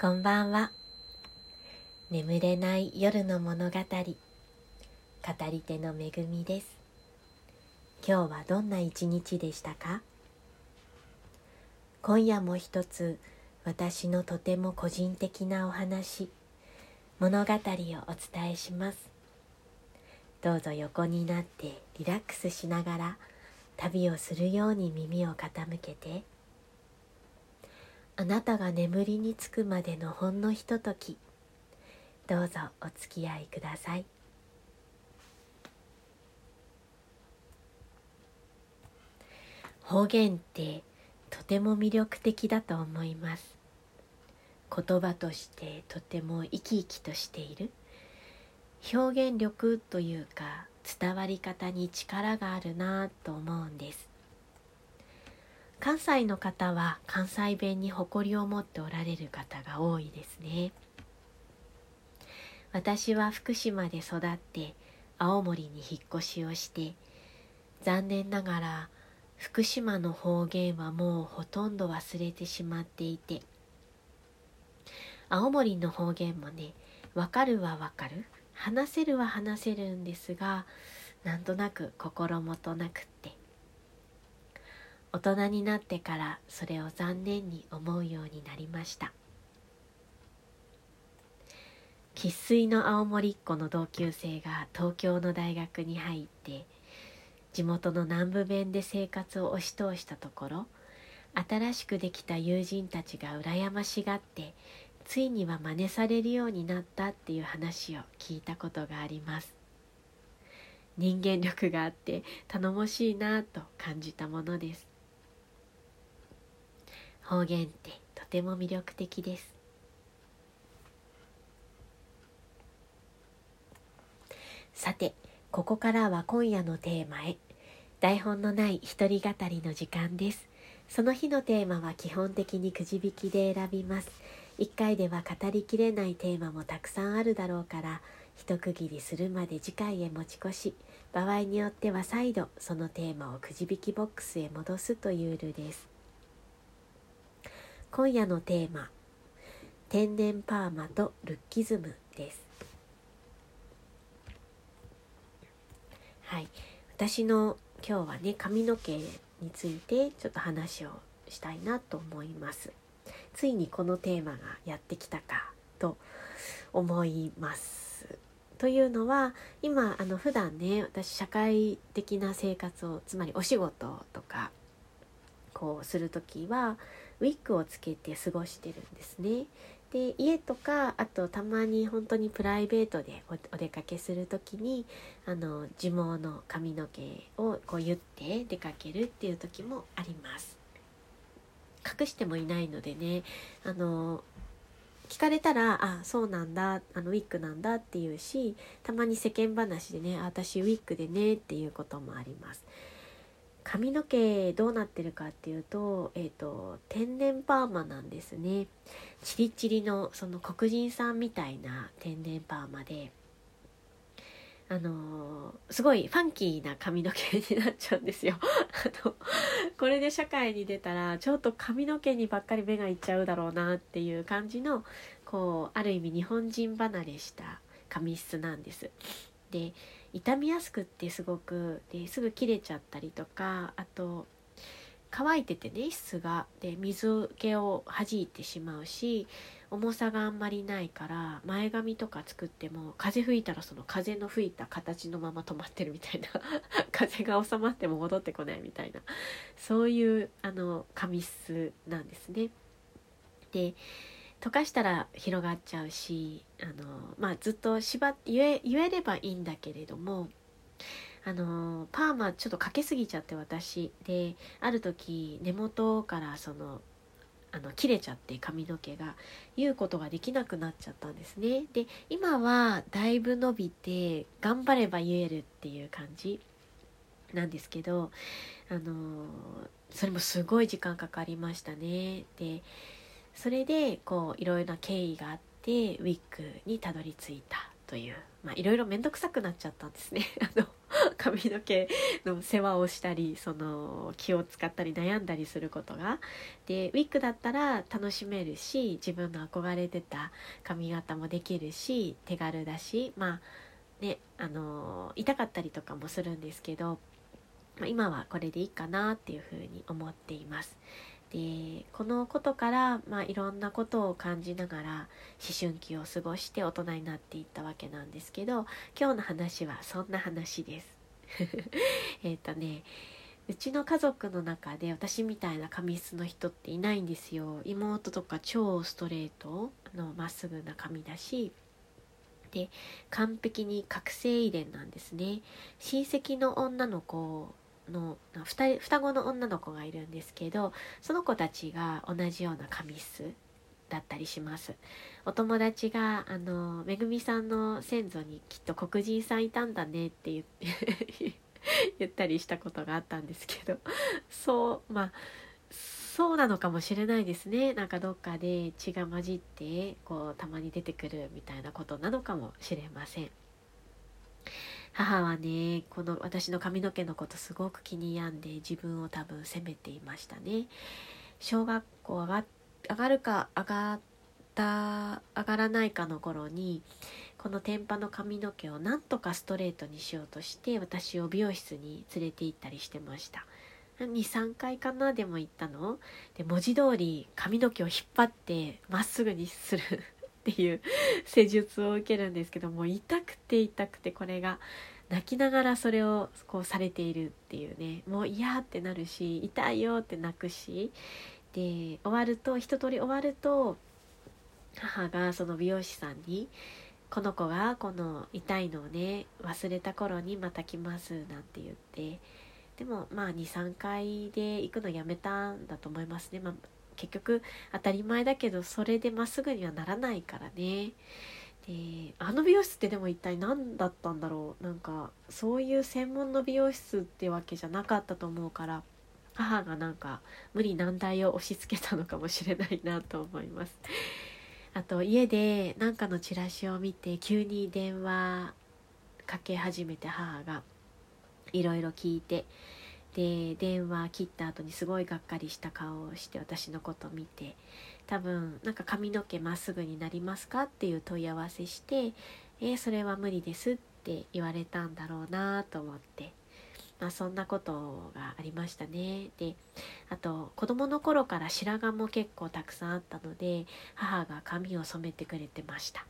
こんばんは。眠れない夜の物語。語り手のめぐみです。今日はどんな一日でしたか？今夜も一つ私のとても個人的なお話物語をお伝えします。どうぞ横になってリラックスしながら旅をするように耳を傾けてあなたが眠りにつくまでのほんのひととき。どうぞお付き合いください。方言ってとても魅力的だと思います。言葉としてとても生き生きとしている。表現力というか伝わり方に力があるなと思うんです。関西の方は関西弁に誇りを持っておられる方が多いですね。私は福島で育って青森に引っ越しをして残念ながら福島の方言はもうほとんど忘れてしまっていて青森の方言もねわかるはわかる話せるは話せるんですがなんとなく心もとなくって大人になってからそれを残念に思うようになりました。生っ粋の青森っ子の同級生が東京の大学に入って地元の南部弁で生活を押し通したところ新しくできた友人たちが羨ましがってついには真似されるようになったっていう話を聞いたことがあります。人間力があって頼もしいなと感じたものです。方言ってとても魅力的です。さてここからは今夜のテーマへ。台本のない一人語りの時間です。その日のテーマは基本的にくじ引きで選びます。1回では語りきれないテーマもたくさんあるだろうから一区切りするまで次回へ持ち越し。場合によっては再度そのテーマをくじ引きボックスへ戻すというルールです。今夜のテーマ天然パーマとルッキズムです。はい。私の今日はね髪の毛についてちょっと話をしたいなと思います。ついにこのテーマがやってきたかと思います。というのは今あの普段ね私社会的な生活をつまりお仕事とかこうする時はウィッグをつけて過ごしてるんですね。で家とかあとたまに本当にプライベートでお出かけする時にあの地毛の髪の毛をこう言って出かけるっていう時もあります。隠してもいないのでねあの聞かれたら「あそうなんだあのウィッグなんだ」っていうしたまに世間話でね「私ウィッグでね」っていうこともあります。髪の毛どうなってるかっていうと,、えーと、天然パーマなんですね。チリチリのその黒人さんみたいな天然パーマであのー、すごいファンキーな髪の毛になっちゃうんですよ。あのこれで社会に出たらちょっと髪の毛にばっかり目がいっちゃうだろうなっていう感じのこうある意味日本人離れした髪質なんです。で傷みやすくってすごくですぐ切れちゃったりとかあと乾いててね質が。で水気を弾いてしまうし重さがあんまりないから前髪とか作っても風吹いたらその風の吹いた形のまま止まってるみたいな。風が収まっても戻ってこないみたいな。そういうあの髪質なんですね。で溶かしたら広がっちゃうしあの、まあ、ずっと縛って言え言えればいいんだけれどもあのパーマちょっとかけすぎちゃって私である時根元からそのあの切れちゃって髪の毛が言うことができなくなっちゃったんですね。で今はだいぶ伸びて頑張れば言えるっていう感じなんですけどあのそれもすごい時間かかりましたね。でそれでこういろいろな経緯があってウィッグにたどり着いたというまあいろいろ面倒くさくなっちゃったんですね あの髪の毛の世話をしたりその気を使ったり悩んだりすることがでウィッグだったら楽しめるし自分の憧れてた髪型もできるし手軽だしまあねあの痛かったりとかもするんですけど、まあ、今はこれでいいかなっていうふうに思っています。でこのことから、まあ、いろんなことを感じながら思春期を過ごして大人になっていったわけなんですけど今日の話はそんな話です。えっとねうちの家族の中で私みたいな髪質の人っていないんですよ。妹とか超ストレートのまっすぐな髪だし。で完璧に覚醒遺伝なんですね。親戚の女の子の2人双子の女の子がいるんですけどその子たちが同じような髪質だったりします。お友達があのめぐみさんの先祖にきっと黒人さんいたんだねって言って 言ったりしたことがあったんですけどそうまあそうなのかもしれないですね。なんかどっかで血が混じってこうたまに出てくるみたいなことなのかもしれません。母はねこの私の髪の毛のことすごく気に病んで自分を多分責めていましたね。小学校上が上がるか上がった上がらないかの頃にこの天パの髪の毛をなんとかストレートにしようとして私を美容室に連れて行ったりしてました。23回かなでも行ったの。で文字通り髪の毛を引っ張ってまっすぐにする。っていう施術を受けるんですけども痛くて痛くてこれが泣きながらそれをこうされているっていうね。もう嫌ってなるし痛いよって泣くしで終わると一通り終わると母がその美容師さんに「この子がこの痛いのをね忘れた頃にまた来ます」なんて言って。でもまあ23回で行くのやめたんだと思いますね、まあ、結局当たり前だけどそれでまっすぐにはならないからねであの美容室ってでも一体何だったんだろうなんかそういう専門の美容室ってわけじゃなかったと思うから母がなんか無理難題を押し付けたのかもしれないなと思います。あと家で何かのチラシを見て急に電話かけ始めて母がいろいろ聞いてで電話切った後にすごいがっかりした顔をして私のこと見て多分なんか髪の毛まっすぐになりますかっていう問い合わせして「えー、それは無理です」って言われたんだろうなと思ってまあ、そんなことがありましたね。であと子供の頃から白髪も結構たくさんあったので母が髪を染めてくれてました。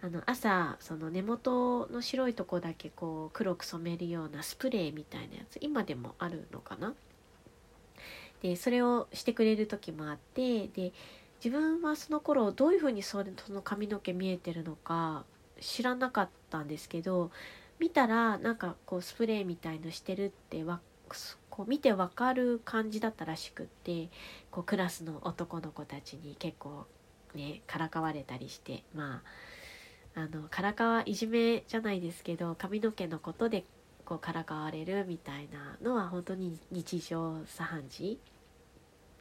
あの朝その根元の白いとこだけこう黒く染めるようなスプレーみたいなやつ今でもあるのかな？でそれをしてくれる時もあってで自分はその頃どういうふうにその髪の毛見えてるのか知らなかったんですけど見たらなんかこうスプレーみたいのしてるってわこう見てわかる感じだったらしくってこうクラスの男の子たちに結構ねからかわれたりしてまああのからかわいじめじゃないですけど髪の毛のことでこうからかわれるみたいなのは本当に日常茶飯事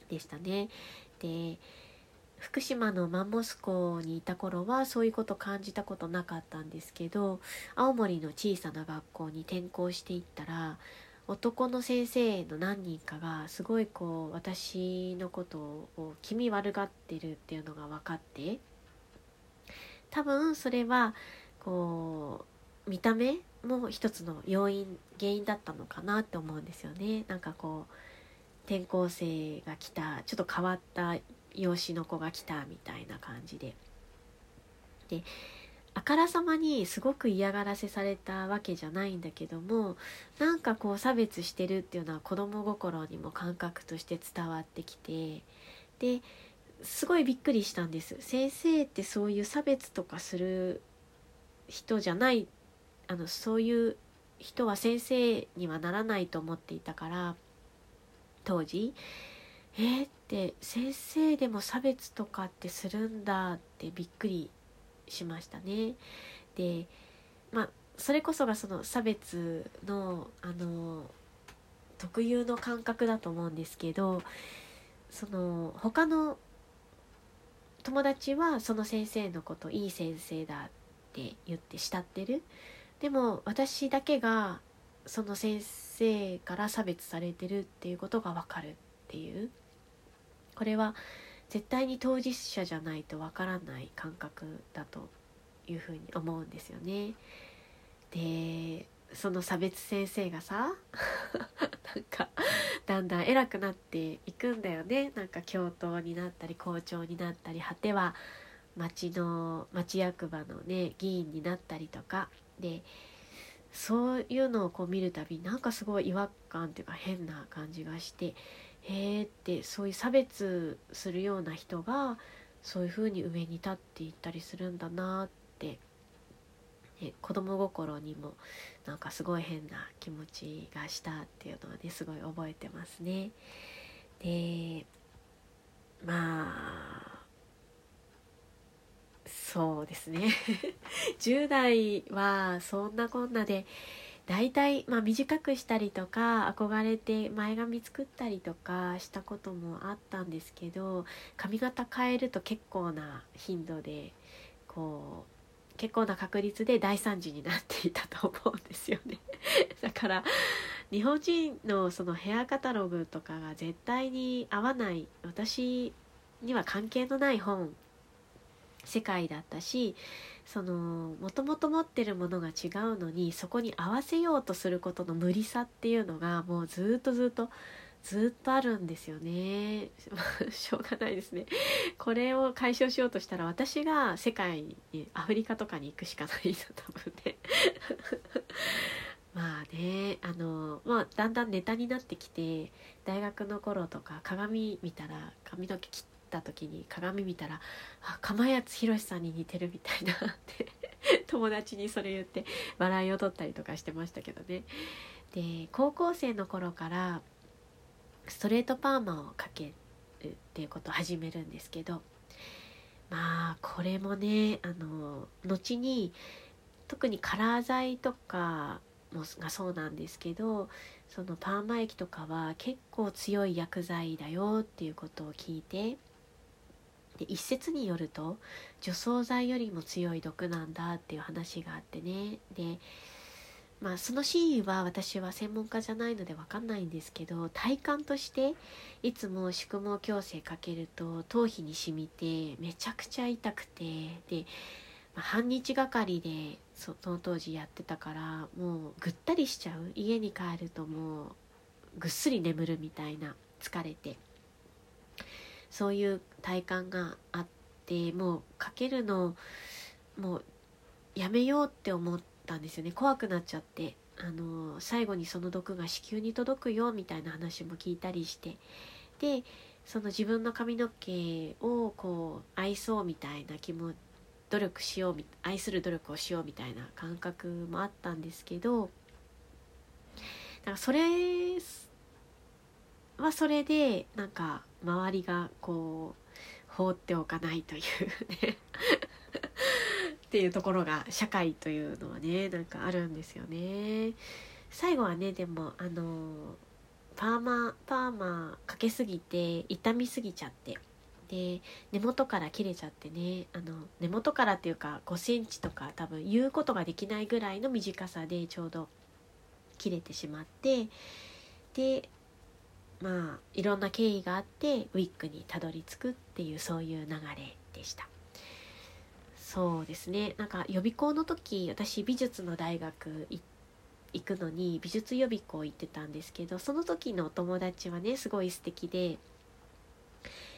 でしたね。で福島のマンモス校にいた頃はそういうこと感じたことなかったんですけど青森の小さな学校に転校していったら男の先生の何人かがすごいこう私のことを気味悪がってるっていうのが分かって多分それはこう見た目も一つの要因原因だったのかなって思うんですよね。なんかこう転校生が来たちょっと変わった養子の子が来たみたいな感じで。であからさまにすごく嫌がらせされたわけじゃないんだけどもなんかこう差別してるっていうのは子供心にも感覚として伝わってきてですごいびっくりしたんです先生ってそういう差別とかする人じゃないあのそういう人は先生にはならないと思っていたから当時えー、って先生でも差別とかってするんだってびっくりしましたね。でまあそれこそがその差別のあの特有の感覚だと思うんですけどその他の友達はその先生のこといい先生だって言って慕ってるでも私だけがその先生から差別されてるっていうことが分かるっていうこれは絶対に当事者じゃないとわからない感覚だというふうに思うんですよね。でその差別先生がさ なんかだんだん偉くなっていくんだよね。なんか教頭になったり校長になったり果ては町の町役場のね議員になったりとか。でそういうのをこう見るたびなんかすごい違和感っていうか変な感じがしてへえってそういう差別するような人がそういうふうに上に立っていったりするんだなって、ね、子供心にもなんかすごい変な気持ちがしたっていうのはねすごい覚えてますね。でまあそうですね 10代はそんなこんなで大体、まあ、短くしたりとか憧れて前髪作ったりとかしたこともあったんですけど髪型変えると結構な頻度でこう結構な確率で大惨事になっていたと思うんですよね。だから日本人のそのヘアカタログとかが絶対に合わない私には関係のない本世界だったしそのもともと持ってるものが違うのにそこに合わせようとすることの無理さっていうのがもうずっとずっとずっとあるんですよね。しょうがないですね。これを解消しようとしたら私が世界にアフリカとかに行くしかないと多分ね。まあねあのまあだんだんネタになってきて大学の頃とか鏡見たら髪の毛切った時に鏡見たら「あ釜谷宏さんに似てる」みたいなって 友達にそれ言って笑いを取ったりとかしてましたけどね。で高校生の頃からストレートパーマをかけるっていうことを始めるんですけどまあこれもねあの後に特にカラー剤とかもがそうなんですけどそのパーマ液とかは結構強い薬剤だよっていうことを聞いてで一説によると除草剤よりも強い毒なんだっていう話があってね。でまあその真意は私は専門家じゃないので分かんないんですけど体感としていつも宿毛矯正かけると頭皮に染みてめちゃくちゃ痛くてで、まあ、半日がかりでその当時やってたからもうぐったりしちゃう。家に帰るともうぐっすり眠るみたいな疲れて。そういう体感があってもうかけるのもうやめようって思ってたんですよね。怖くなっちゃって。あの最後にその毒が子宮に届くよみたいな話も聞いたりして。でその自分の髪の毛をこう愛そうみたいな気も努力しよう愛する努力をしようみたいな感覚もあったんですけど。なんかそれはそれでなんか周りがこう放っておかないというね。っていうところが社会というのはねなんかあるんですよね。最後はねでもあのパーマパーマかけすぎて痛みすぎちゃって。で根元から切れちゃってねあの根元からっていうか5センチとか多分言うことができないぐらいの短さでちょうど切れてしまって。でまあいろんな経緯があってウィッグにたどり着くっていうそういう流れでした。そうですね。なんか予備校の時私美術の大学行くのに美術予備校行ってたんですけどその時のお友達はねすごい素敵で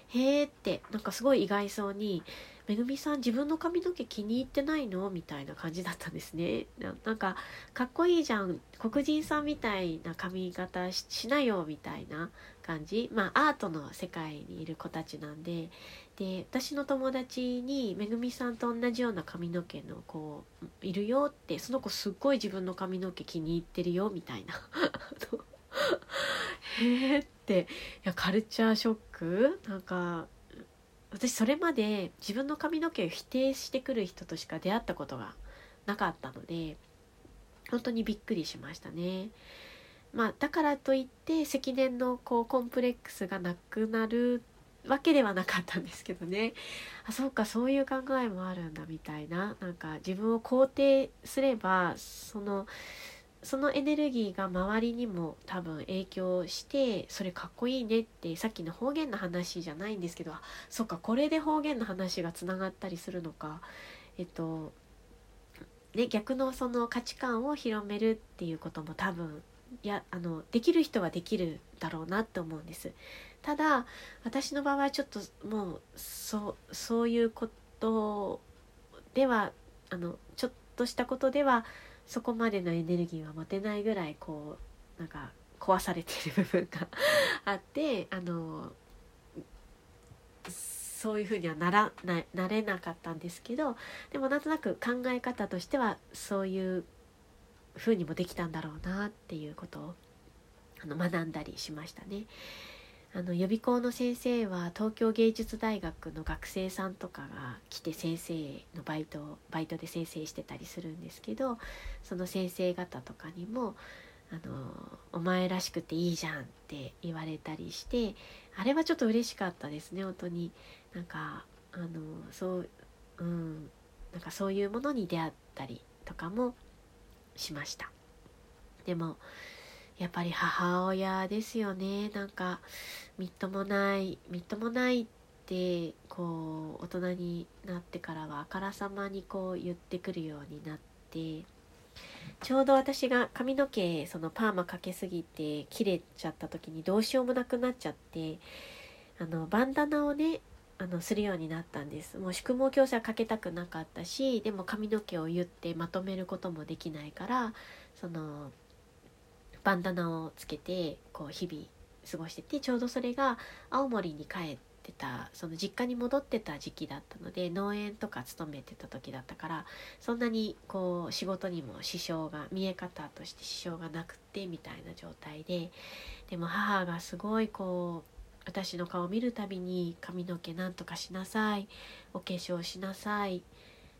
へえってなんかすごい意外そうにめぐみさん自分の髪の毛気に入ってないのみたいな感じだったんですね。なんかかっこいいじゃん黒人さんみたいな髪型しなよみたいな感じ。まあアートの世界にいる子たちなんで。で私の友達にめぐみさんと同じような髪の毛の子いるよってその子すっごい自分の髪の毛気に入ってるよみたいな。へえっていやカルチャーショック？なんか私それまで自分の髪の毛を否定してくる人としか出会ったことがなかったので本当にびっくりしましたね。まあ、だからといって積年のこうコンプレックスがなくなるわけではなかったんですけどね。あそうかそういう考えもあるんだみたいな。なんか自分を肯定すればそのそのエネルギーが周りにも多分影響してそれかっこいいねってさっきの方言の話じゃないんですけどそっかこれで方言の話がつながったりするのか。えっとね逆のその価値観を広めるっていうことも多分いやあのできる人はできるだろうなって思うんです。ただ私の場合はちょっともうそそういうことではあのちょっとしたことではそこまでのエネルギーは持てないぐらいこうなんか壊されている部分があってあのそういうふうにはならななれなかったんですけどでもなんとなく考え方としてはそういうふうにもできたんだろうなっていうことをあの学んだりしましたね。あの予備校の先生は東京芸術大学の学生さんとかが来て先生のバイトバイトで先生してたりするんですけどその先生方とかにも「あのお前らしくていいじゃん」って言われたりしてあれはちょっと嬉しかったですね本当に。なんかあのそううんなんかそういうものに出会ったりとかもしました。でもやっぱり母親ですよね。なんかみっともないみっともないってこう大人になってからはあからさまにこう言ってくるようになってちょうど私が髪の毛そのパーマかけすぎて切れちゃった時にどうしようもなくなっちゃってあのバンダナをねあのするようになったんです。もう宿毛矯正はかけたくなかったしでも髪の毛を言ってまとめることもできないからそのバンダナをつけてこう日々過ごしててちょうどそれが青森に帰ってたその実家に戻ってた時期だったので農園とか勤めてた時だったからそんなにこう仕事にも支障が見え方として支障がなくってみたいな状態ででも母がすごいこう私の顔を見るたびに髪の毛なんとかしなさいお化粧しなさい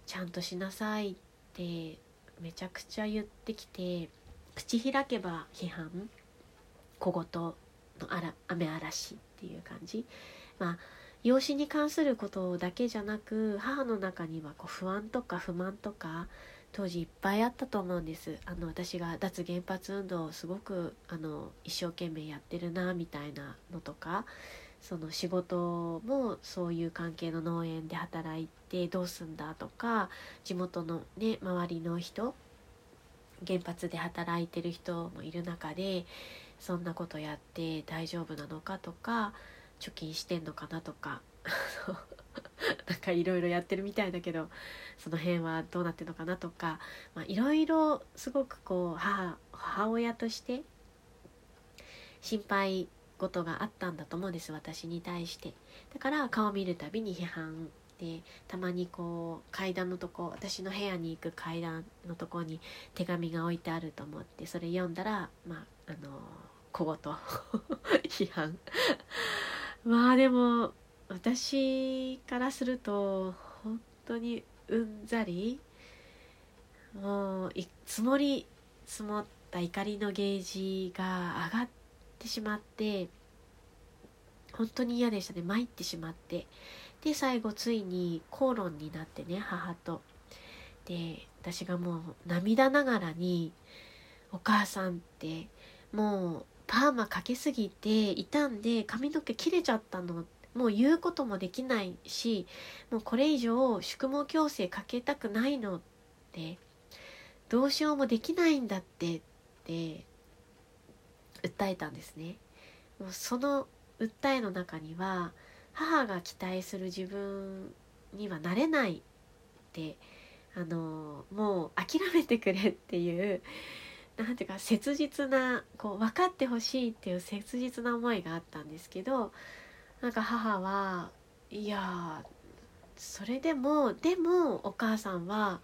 ちゃんとしなさいってめちゃくちゃ言ってきて口開けば批判小言のあら雨嵐っていう感じ。まあ養子に関することだけじゃなく母の中にはこう不安とか不満とか当時いっぱいあったと思うんです。あの私が脱原発運動をすごくあの一生懸命やってるなみたいなのとかその仕事もそういう関係の農園で働いてどうすんだとか地元のね周りの人原発で働いてる人もいる中でそんなことやって大丈夫なのかとか貯金してんのかなとか なんかいろいろやってるみたいだけどその辺はどうなってるのかなとかいろいろすごくこう母母親として心配事があったんだと思うんです私に対して。だから顔見るたびに批判でたまにこう階段のとこ私の部屋に行く階段のとこに手紙が置いてあると思ってそれ読んだらまああの小言 批判。まあでも私からすると本当にうんざりもう積もり積もった怒りのゲージが上がってしまって本当に嫌でしたね。参ってしまって。で最後ついに口論になってね母と。で私がもう涙ながらに「お母さんってもうパーマかけすぎて傷んで髪の毛切れちゃったの」もう言うこともできないしもうこれ以上宿毛矯正かけたくないの。って。どうしようもできないんだって。って。訴えたんですね。もうその訴えの中には母が期待する自分にはなれないってあのもう諦めてくれっていう何ていうか切実なこう分かってほしいっていう切実な思いがあったんですけどなんか母はいやそれでもでもお母さんは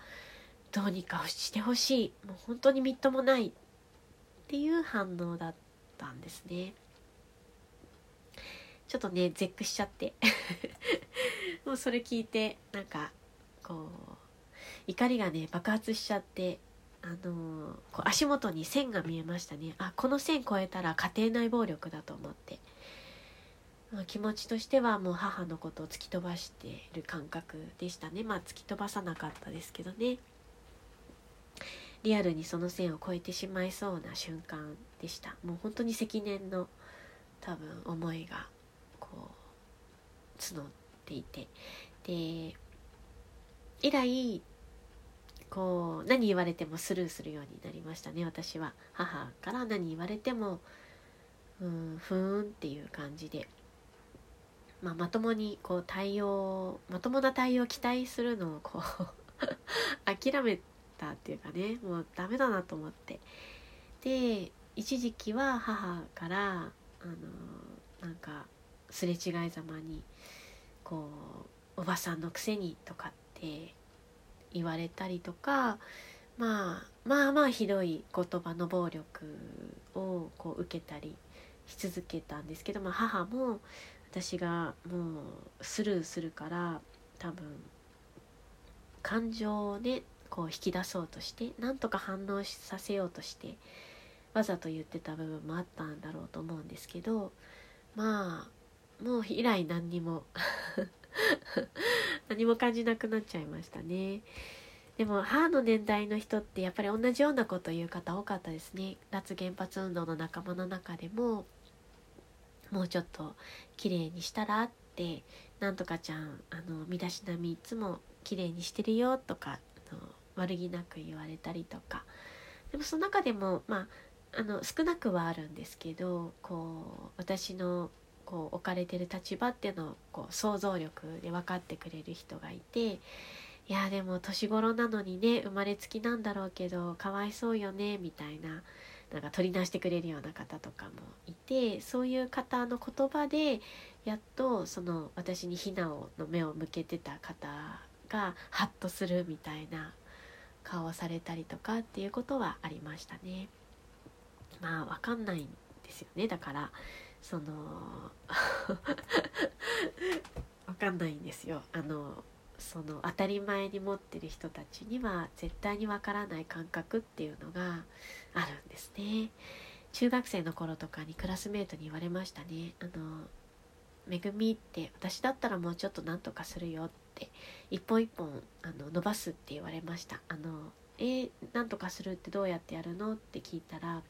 どうにかしてほしいもう本当にみっともないっていう反応だったんですね。ちょっとね絶句しちゃって。もうそれ聞いてなんかこう怒りがね爆発しちゃってあのー、こう足元に線が見えましたね。あこの線越えたら家庭内暴力だと思って。まあ、気持ちとしてはもう母のことを突き飛ばしてる感覚でしたね。まあ突き飛ばさなかったですけどね。リアルにその線を越えてしまいそうな瞬間でした。もう本当に積年の多分思いがこう募っていて。で以来こう何言われてもスルーするようになりましたね私は。母から何言われてもうんふーんっていう感じで、まあ、まともにこう対応まともな対応を期待するのをこう 諦めたっていうかねもうダメだなと思って。で一時期は母からあのなんかすれ違いざまにこう「おばさんのくせに」とかって言われたりとか、まあ、まあまあひどい言葉の暴力をこう受けたりし続けたんですけど、まあ、母も私がもうスルーするから多分感情をねこう引き出そうとしてなんとか反応させようとしてわざと言ってた部分もあったんだろうと思うんですけどまあもう以来何にも 何も感じなくなっちゃいましたね。でも母の年代の人ってやっぱり同じようなこと言う方多かったですね。脱原発運動の仲間の中でももうちょっと綺麗にしたらってなんとかちゃんあの身だしなみいつも綺麗にしてるよとかあの悪気なく言われたりとかでもその中でもまああの少なくはあるんですけどこう私のこう置かれてる立場っていうのをこう想像力で分かってくれる人がいていやでも年頃なのにね生まれつきなんだろうけどかわいそうよねみたいななんか取り出してくれるような方とかもいてそういう方の言葉でやっとその私に非難の目を向けてた方がハッとするみたいな顔をされたりとかっていうことはありましたね。まあ分かんないんですよねだからその 分かんないんですよ。あのその当たり前に持ってる人たちには絶対にわからない感覚っていうのがあるんですね。中学生の頃とかにクラスメートに言われましたね。あのめぐみって私だったらもうちょっとなんとかするよって一本一本あの伸ばすって言われました。あのえー、なんとかするってどうやってやるの？って聞いたら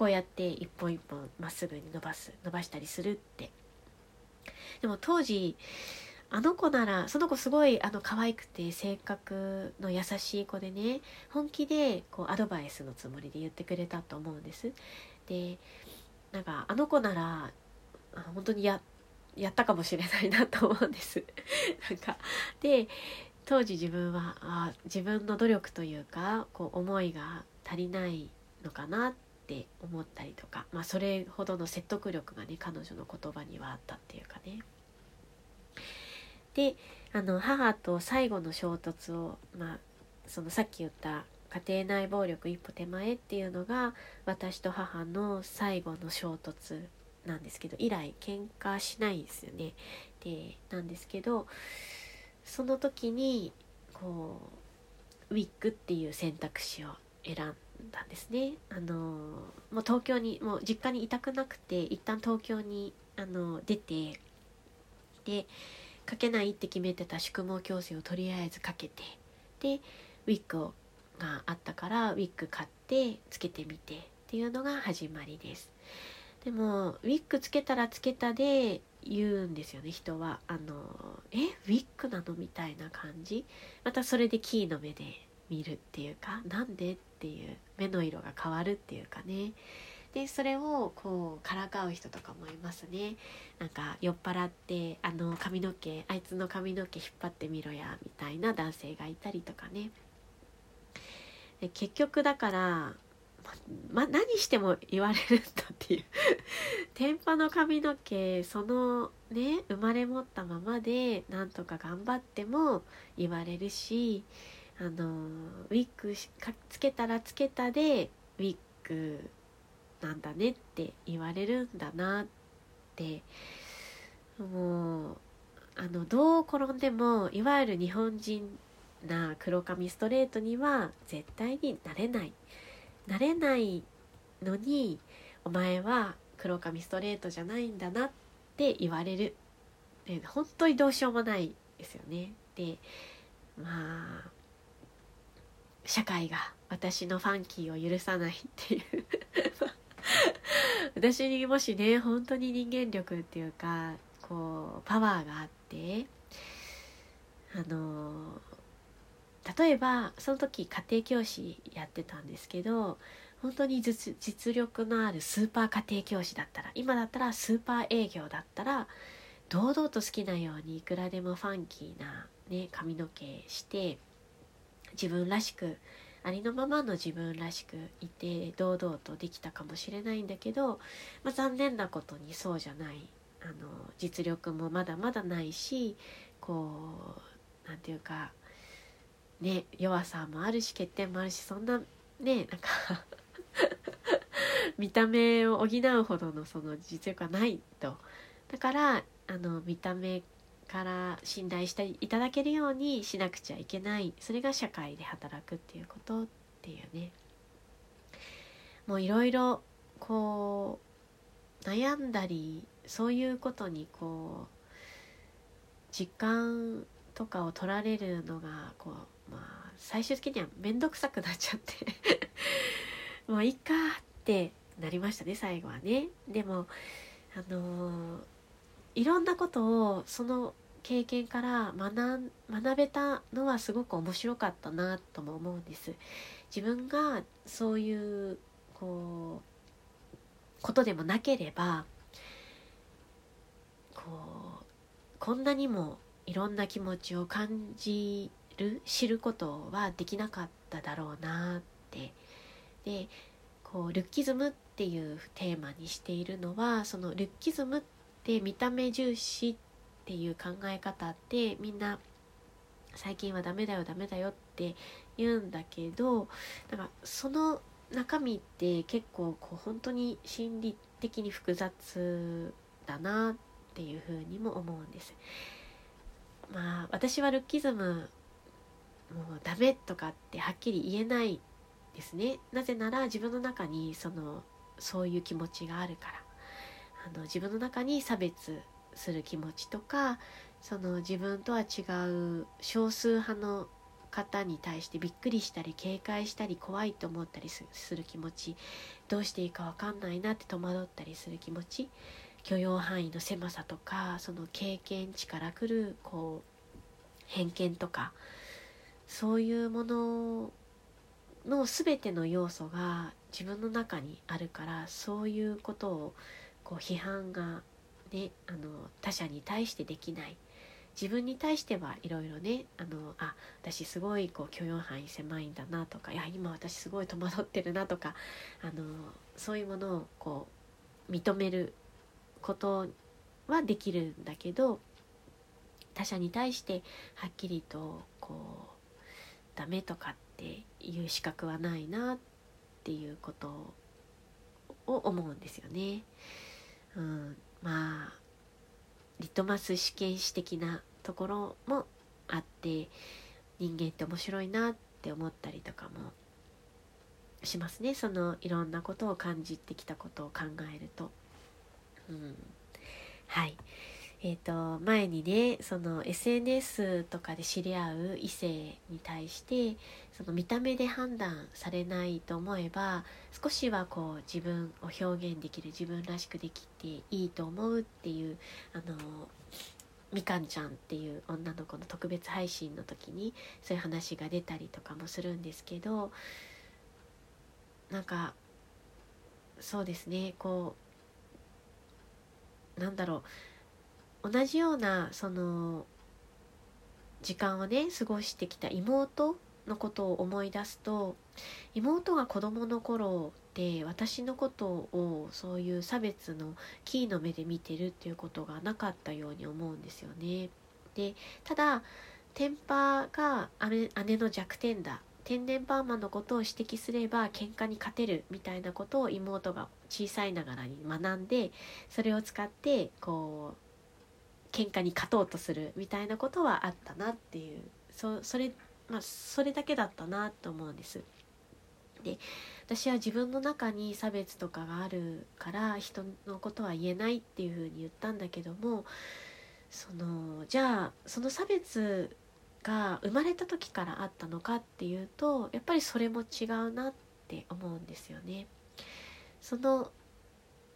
こうやって一本一本まっすぐに伸ばす伸ばしたりするって。でも当時あの子ならその子すごいあの可愛くて性格の優しい子でね本気でこうアドバイスのつもりで言ってくれたと思うんです。でなんかあの子なら本当にややったかもしれないなと思うんです。なんかで当時自分はあ自分の努力というかこう思いが足りないのかなってって思ったりとか、まあ、それほどの説得力がね彼女の言葉にはあったっていうかね。であの母と最後の衝突を、まあ、そのさっき言った家庭内暴力一歩手前っていうのが私と母の最後の衝突なんですけど以来喧嘩しないですよね。でなんですけどその時にこうウィッグっていう選択肢を選んだんですね。あのもう東京にもう実家にいたくなくて一旦東京にあの出てでかけないって決めてた宿毛矯正をとりあえずかけてでウィッグがあったからウィッグ買ってつけてみてっていうのが始まりです。でもウィッグつけたらつけたで言うんですよね人はあのえウィッグなの？みたいな感じまたそれでキーの目で見るっていうかなんで？っていう目の色が変わるっていうかね。でそれをこうからかう人とかもいますね。なんか酔っ払ってあの髪の毛あいつの髪の毛引っ張ってみろやみたいな男性がいたりとかね。で結局だからま何しても言われるんだっていう。天パの髪の毛そのね生まれ持ったままでなんとか頑張っても言われるしあのウィッグかつけたらつけたでウィッグなんだねって言われるんだなって。もうあのどう転んでもいわゆる日本人な黒髪ストレートには絶対になれない。なれないのにお前は黒髪ストレートじゃないんだなって言われる。本当にどうしようもないですよね。でまあ社会が私のファンキーを許さないっていう。私にもしね本当に人間力っていうかこうパワーがあってあの例えばその時家庭教師やってたんですけど本当に実力のあるスーパー家庭教師だったら今だったらスーパー営業だったら堂々と好きなようにいくらでもファンキーな、ね、髪の毛して自分らしくありのままの自分らしくいて堂々とできたかもしれないんだけど、まあ、残念なことにそうじゃない。あの実力もまだまだないしこう何て言うかね弱さもあるし欠点もあるしそんなねなんか 見た目を補うほどのその実力はないと。だからあの見た目から信頼していただけるようにしなくちゃいけない。それが社会で働くっていうことっていうね。もういろいろこう悩んだりそういうことにこう時間とかを取られるのがこうまあ最終的には面倒くさくなっちゃって。もういいかってなりましたね最後はね。でもあのー、いろんなことをその経験から学学べたのはすごく面白かったなとも思うんです。自分がそういうこうことでもなければこうこんなにもいろんな気持ちを感じる知ることはできなかっただろうなって。でこうルッキズムっていうテーマにしているのはそのルッキズムってで見た目重視っていう考え方ってみんな最近はダメだよダメだよって言うんだけどだかその中身って結構こう本当に心理的に複雑だなっていうふうにも思うんです。まあ私はルッキズムもうダメとかってはっきり言えないですねなぜなら自分の中にそのそういう気持ちがあるからあの自分の中に差別する気持ちとかその自分とは違う少数派の方に対してびっくりしたり警戒したり怖いと思ったりする気持ちどうしていいか分かんないなって戸惑ったりする気持ち許容範囲の狭さとかその経験値からくるこう偏見とかそういうものの全ての要素が自分の中にあるからそういうことをこう批判がねあの他者に対してできない自分に対してはいろいろねあのあ私すごいこう許容範囲狭いんだなとかいや今私すごい戸惑ってるなとかあのそういうものをこう認めることはできるんだけど他者に対してはっきりとこうダメとかっていう資格はないなっていうことを思うんですよね。うん、まあリトマス試験紙的なところもあって人間って面白いなって思ったりとかもしますね。そのいろんなことを感じてきたことを考えると。うん、はい。えーと、前にねその SNS とかで知り合う異性に対してその見た目で判断されないと思えば少しはこう自分を表現できる自分らしくできていいと思うっていうあのみかんちゃんっていう女の子の特別配信の時にそういう話が出たりとかもするんですけどなんかそうですねこうなんだろう同じようなその時間をね過ごしてきた妹のことを思い出すと妹が子供の頃って私のことをそういう差別のキーの目で見てるっていうことがなかったように思うんですよね。でただテンパが姉姉の弱点だ天然パーマのことを指摘すれば喧嘩に勝てるみたいなことを妹が小さいながらに学んでそれを使ってこう喧嘩に勝とうとするみたいなことはあったなっていうそそれまあそれだけだったなと思うんです。で私は自分の中に差別とかがあるから人のことは言えないっていうふうに言ったんだけどもそのじゃあその差別が生まれた時からあったのかっていうとやっぱりそれも違うなって思うんですよね。その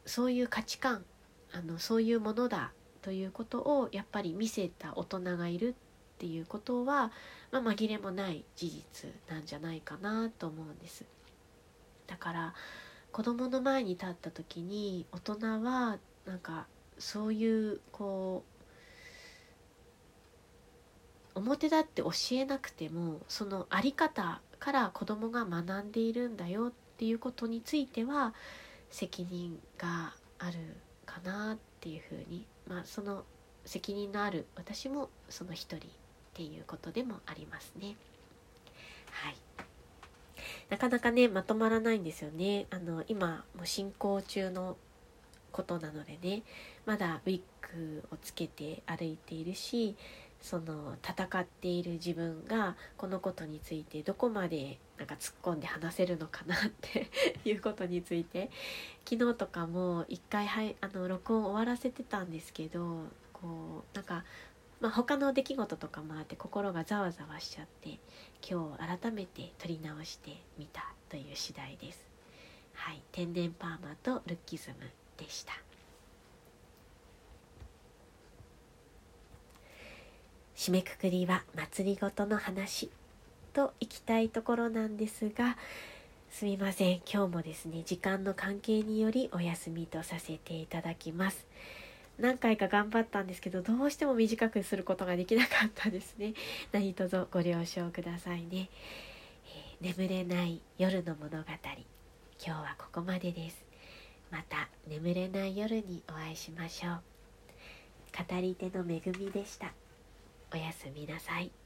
そういう価値観あのそういうものだということをやっぱり見せた大人がいるっていうことは、まあ、紛れもない事実なんじゃないかなと思うんです。だから子供の前に立った時に大人はなんかそういうこう表立って教えなくてもその在り方から子供が学んでいるんだよっていうことについては責任があるかなっていうふうにまあその責任のある私もその一人っていうことでもありますね。はい。なかなかねまとまらないんですよね。あの今も進行中のことなのでね。まだウィッグをつけて歩いているしその戦っている自分がこのことについてどこまでなんか突っ込んで話せるのかなって いうことについて昨日とかも一回はいあの録音終わらせてたんですけどこうなんか、まあ、他の出来事とかもあって心がざわざわしちゃって今日改めて撮り直してみたという次第です。はい、天然パーマとルッキズムでした。締めくくりは祭りごとの話といきたいところなんですがすみません。今日もですね時間の関係によりお休みとさせていただきます。何回か頑張ったんですけどどうしても短くすることができなかったですね。何卒ご了承くださいね、えー、眠れない夜の物語。今日はここまでです。また眠れない夜にお会いしましょう。語り手の恵みでした。おやすみなさい。